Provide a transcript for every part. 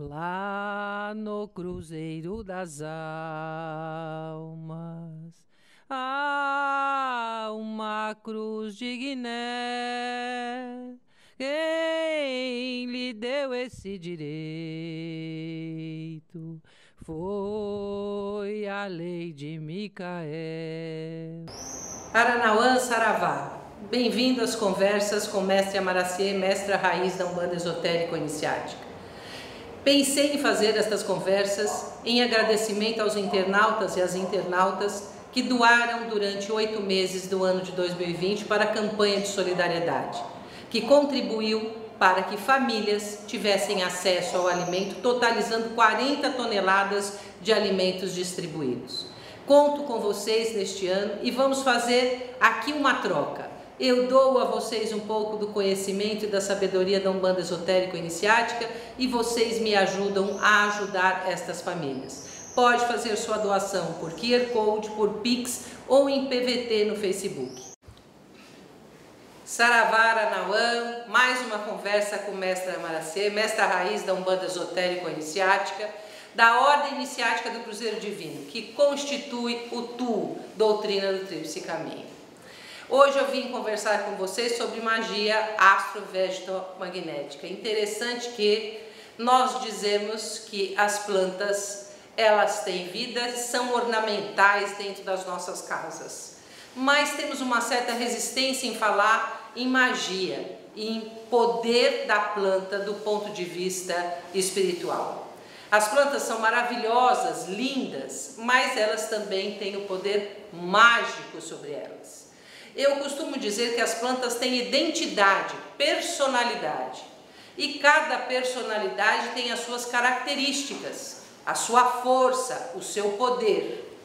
Lá no Cruzeiro das Almas há uma cruz de Guiné. Quem lhe deu esse direito foi a lei de Micael. Aranauã Saravá, bem-vindo às conversas com mestre Amaraciê, mestra raiz da Umbanda Esotérico Iniciática. Pensei em fazer estas conversas em agradecimento aos internautas e às internautas que doaram durante oito meses do ano de 2020 para a campanha de solidariedade, que contribuiu para que famílias tivessem acesso ao alimento, totalizando 40 toneladas de alimentos distribuídos. Conto com vocês neste ano e vamos fazer aqui uma troca. Eu dou a vocês um pouco do conhecimento e da sabedoria da Umbanda Esotérico Iniciática e vocês me ajudam a ajudar estas famílias. Pode fazer sua doação por QR Code, por Pix ou em PVT no Facebook. Saravara Nauã, mais uma conversa com mestra Maracê, mestra raiz da Umbanda Esotérico Iniciática, da Ordem Iniciática do Cruzeiro Divino, que constitui o TU, Doutrina do Tríplice Caminho. Hoje eu vim conversar com vocês sobre magia astro-vegeto-magnética. Interessante que nós dizemos que as plantas elas têm vida, são ornamentais dentro das nossas casas. Mas temos uma certa resistência em falar em magia, em poder da planta do ponto de vista espiritual. As plantas são maravilhosas, lindas, mas elas também têm o poder mágico sobre elas. Eu costumo dizer que as plantas têm identidade, personalidade. E cada personalidade tem as suas características, a sua força, o seu poder.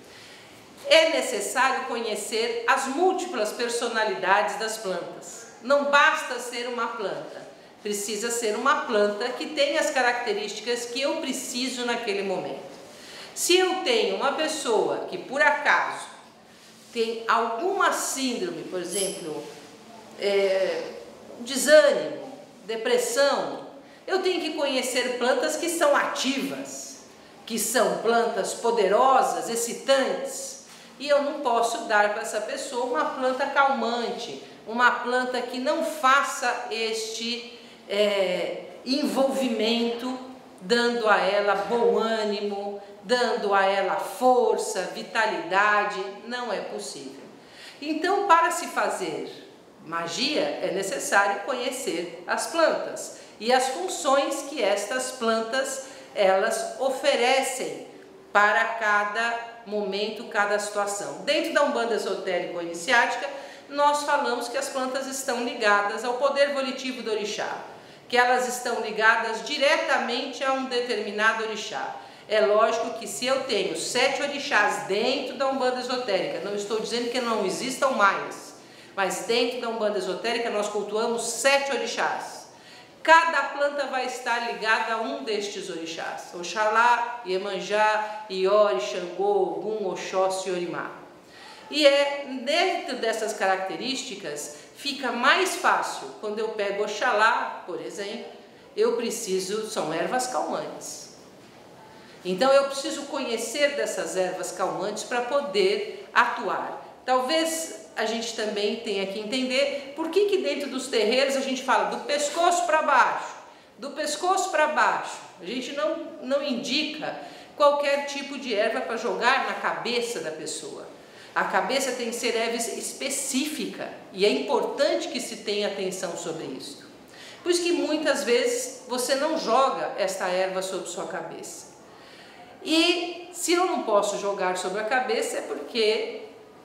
É necessário conhecer as múltiplas personalidades das plantas. Não basta ser uma planta, precisa ser uma planta que tem as características que eu preciso naquele momento. Se eu tenho uma pessoa que por acaso tem alguma síndrome, por exemplo, é, desânimo, depressão, eu tenho que conhecer plantas que são ativas, que são plantas poderosas, excitantes, e eu não posso dar para essa pessoa uma planta calmante, uma planta que não faça este é, envolvimento, dando a ela bom ânimo, dando a ela força, vitalidade, não é possível. Então, para se fazer magia, é necessário conhecer as plantas e as funções que estas plantas elas oferecem para cada momento, cada situação. Dentro da Umbanda Esotérica Iniciática, nós falamos que as plantas estão ligadas ao poder volitivo do orixá, que elas estão ligadas diretamente a um determinado orixá. É lógico que se eu tenho sete orixás dentro da Umbanda Esotérica, não estou dizendo que não existam mais, mas dentro da Umbanda Esotérica nós cultuamos sete orixás. Cada planta vai estar ligada a um destes orixás. Oxalá, Iemanjá, Iori, Xangô, Ogum, e Orimá. E é dentro dessas características fica mais fácil. Quando eu pego Oxalá, por exemplo, eu preciso, são ervas calmantes. Então eu preciso conhecer dessas ervas calmantes para poder atuar. Talvez a gente também tenha que entender por que, que dentro dos terreiros a gente fala do pescoço para baixo, do pescoço para baixo. A gente não, não indica qualquer tipo de erva para jogar na cabeça da pessoa. A cabeça tem que ser erva específica e é importante que se tenha atenção sobre isso. Por isso que muitas vezes você não joga esta erva sobre sua cabeça. E se eu não posso jogar sobre a cabeça é porque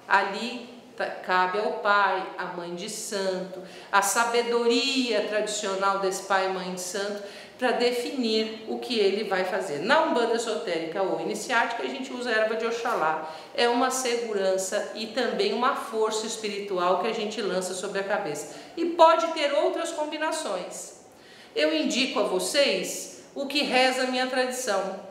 ali tá, cabe ao pai, à mãe de santo, a sabedoria tradicional desse pai e mãe de santo para definir o que ele vai fazer. Na Umbanda esotérica ou iniciática, a gente usa a erva de Oxalá. É uma segurança e também uma força espiritual que a gente lança sobre a cabeça. E pode ter outras combinações. Eu indico a vocês o que reza a minha tradição.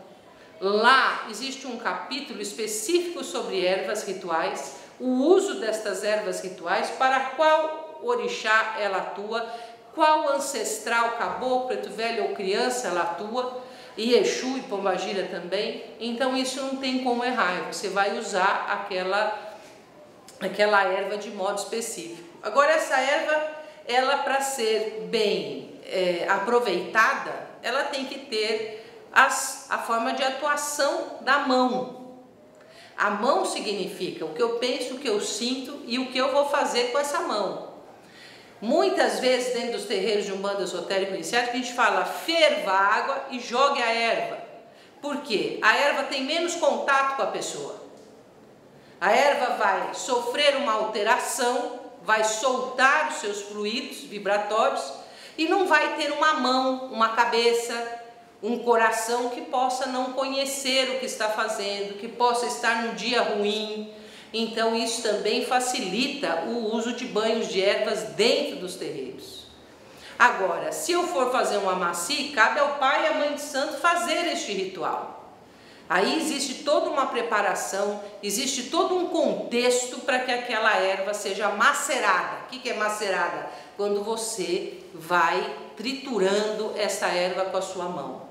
Lá existe um capítulo específico sobre ervas rituais, o uso destas ervas rituais, para qual orixá ela atua, qual ancestral, caboclo, preto velho ou criança ela atua, e Exu e Pombagira também, então isso não tem como errar, você vai usar aquela, aquela erva de modo específico. Agora essa erva, ela para ser bem é, aproveitada, ela tem que ter as, a forma de atuação da mão. A mão significa o que eu penso, o que eu sinto e o que eu vou fazer com essa mão. Muitas vezes dentro dos terreiros de um bando esotérico iniciático a gente fala ferva a água e jogue a erva. Por quê? A erva tem menos contato com a pessoa. A erva vai sofrer uma alteração, vai soltar os seus fluidos vibratórios e não vai ter uma mão, uma cabeça, um coração que possa não conhecer o que está fazendo, que possa estar num dia ruim, então isso também facilita o uso de banhos de ervas dentro dos terreiros. Agora, se eu for fazer um amaci, cabe ao pai e à mãe de santo fazer este ritual. Aí existe toda uma preparação, existe todo um contexto para que aquela erva seja macerada. O que é macerada? Quando você vai triturando essa erva com a sua mão.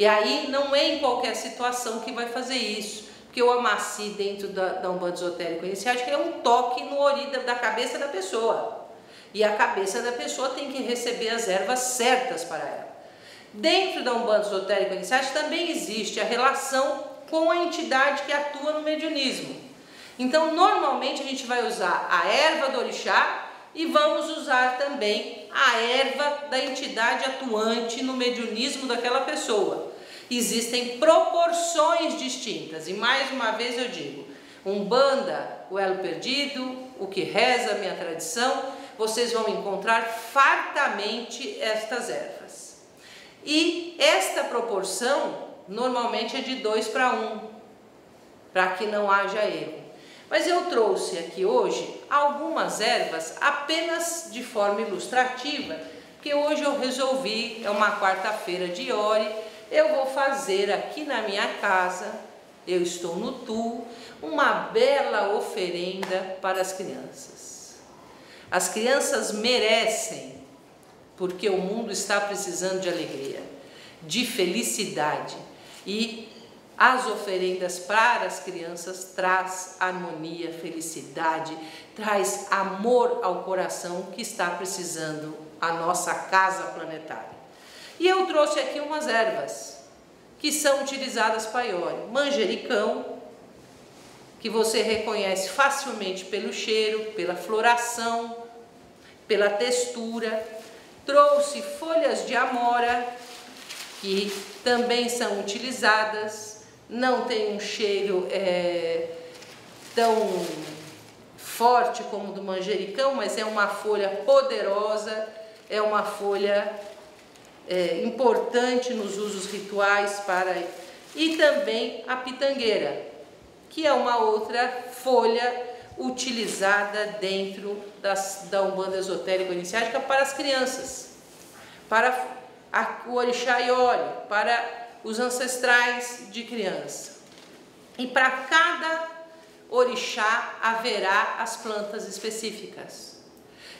E aí não é em qualquer situação que vai fazer isso. Porque o amaci dentro da, da Umbanda Esotérica Iniciática é um toque no ori da, da cabeça da pessoa. E a cabeça da pessoa tem que receber as ervas certas para ela. Dentro da Umbanda Esotérica Iniciática também existe a relação com a entidade que atua no mediunismo. Então, normalmente a gente vai usar a erva do orixá e vamos usar também a erva da entidade atuante no mediunismo daquela pessoa existem proporções distintas. E mais uma vez eu digo, Umbanda, o elo perdido, o que reza a minha tradição, vocês vão encontrar fartamente estas ervas. E esta proporção normalmente é de 2 para 1, um, para que não haja erro. Mas eu trouxe aqui hoje algumas ervas apenas de forma ilustrativa, porque hoje eu resolvi, é uma quarta-feira de Ore, eu vou fazer aqui na minha casa, eu estou no Tu, uma bela oferenda para as crianças. As crianças merecem, porque o mundo está precisando de alegria, de felicidade e as oferendas para as crianças traz harmonia, felicidade, traz amor ao coração que está precisando a nossa casa planetária. E eu trouxe aqui umas ervas que são utilizadas para iore. Manjericão, que você reconhece facilmente pelo cheiro, pela floração, pela textura. Trouxe folhas de amora, que também são utilizadas, não tem um cheiro é, tão forte como do manjericão, mas é uma folha poderosa, é uma folha é, importante nos usos rituais para e também a pitangueira, que é uma outra folha utilizada dentro das, da Umbanda Esotérica Iniciática para as crianças, para a, o Orixá Iori, para os ancestrais de criança. E para cada orixá haverá as plantas específicas.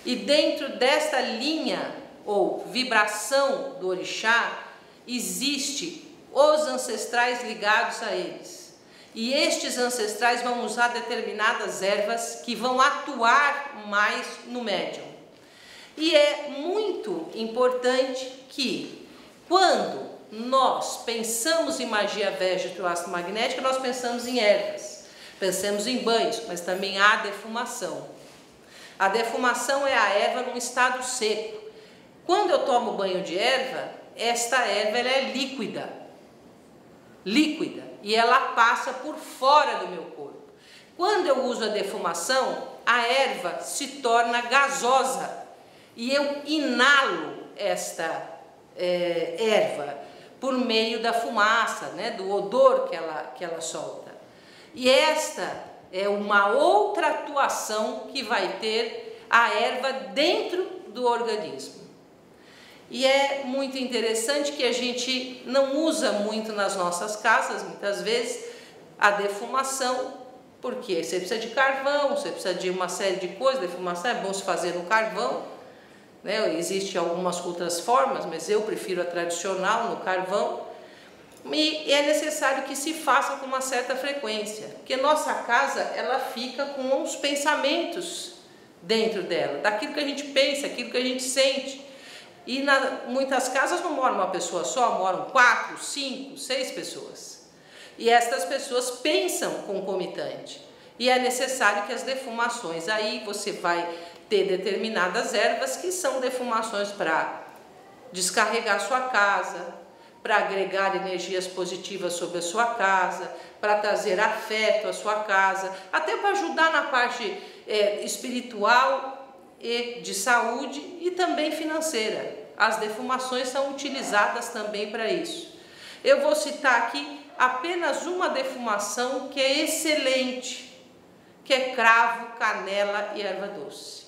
E dentro desta linha ou vibração do orixá, existe os ancestrais ligados a eles. E estes ancestrais vão usar determinadas ervas que vão atuar mais no médium. E é muito importante que, quando nós pensamos em magia végeta ou magnética, nós pensamos em ervas, pensamos em banhos, mas também há defumação. A defumação é a erva num estado seco. Quando eu tomo banho de erva, esta erva é líquida, líquida, e ela passa por fora do meu corpo. Quando eu uso a defumação, a erva se torna gasosa e eu inalo esta é, erva por meio da fumaça, né, do odor que ela, que ela solta. E esta é uma outra atuação que vai ter a erva dentro do organismo. E é muito interessante que a gente não usa muito nas nossas casas, muitas vezes, a defumação, porque você precisa de carvão, você precisa de uma série de coisas, defumação é bom se fazer no carvão, né? existem algumas outras formas, mas eu prefiro a tradicional no carvão. E é necessário que se faça com uma certa frequência, porque nossa casa ela fica com os pensamentos dentro dela, daquilo que a gente pensa, aquilo que a gente sente. E na, muitas casas não mora uma pessoa só, moram quatro, cinco, seis pessoas. E estas pessoas pensam concomitante. E é necessário que as defumações, aí você vai ter determinadas ervas que são defumações para descarregar sua casa, para agregar energias positivas sobre a sua casa, para trazer afeto à sua casa, até para ajudar na parte é, espiritual e de saúde e também financeira. As defumações são utilizadas também para isso. Eu vou citar aqui apenas uma defumação que é excelente, que é cravo, canela e erva doce.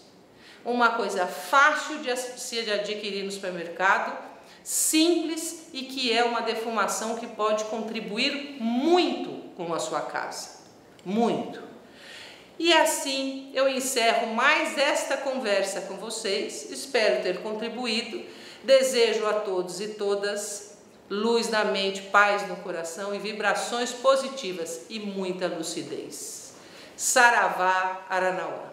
Uma coisa fácil de se adquirir no supermercado, simples e que é uma defumação que pode contribuir muito com a sua casa. Muito. E assim eu encerro mais esta conversa com vocês. Espero ter contribuído. Desejo a todos e todas luz na mente, paz no coração e vibrações positivas e muita lucidez. Saravá Aranauá.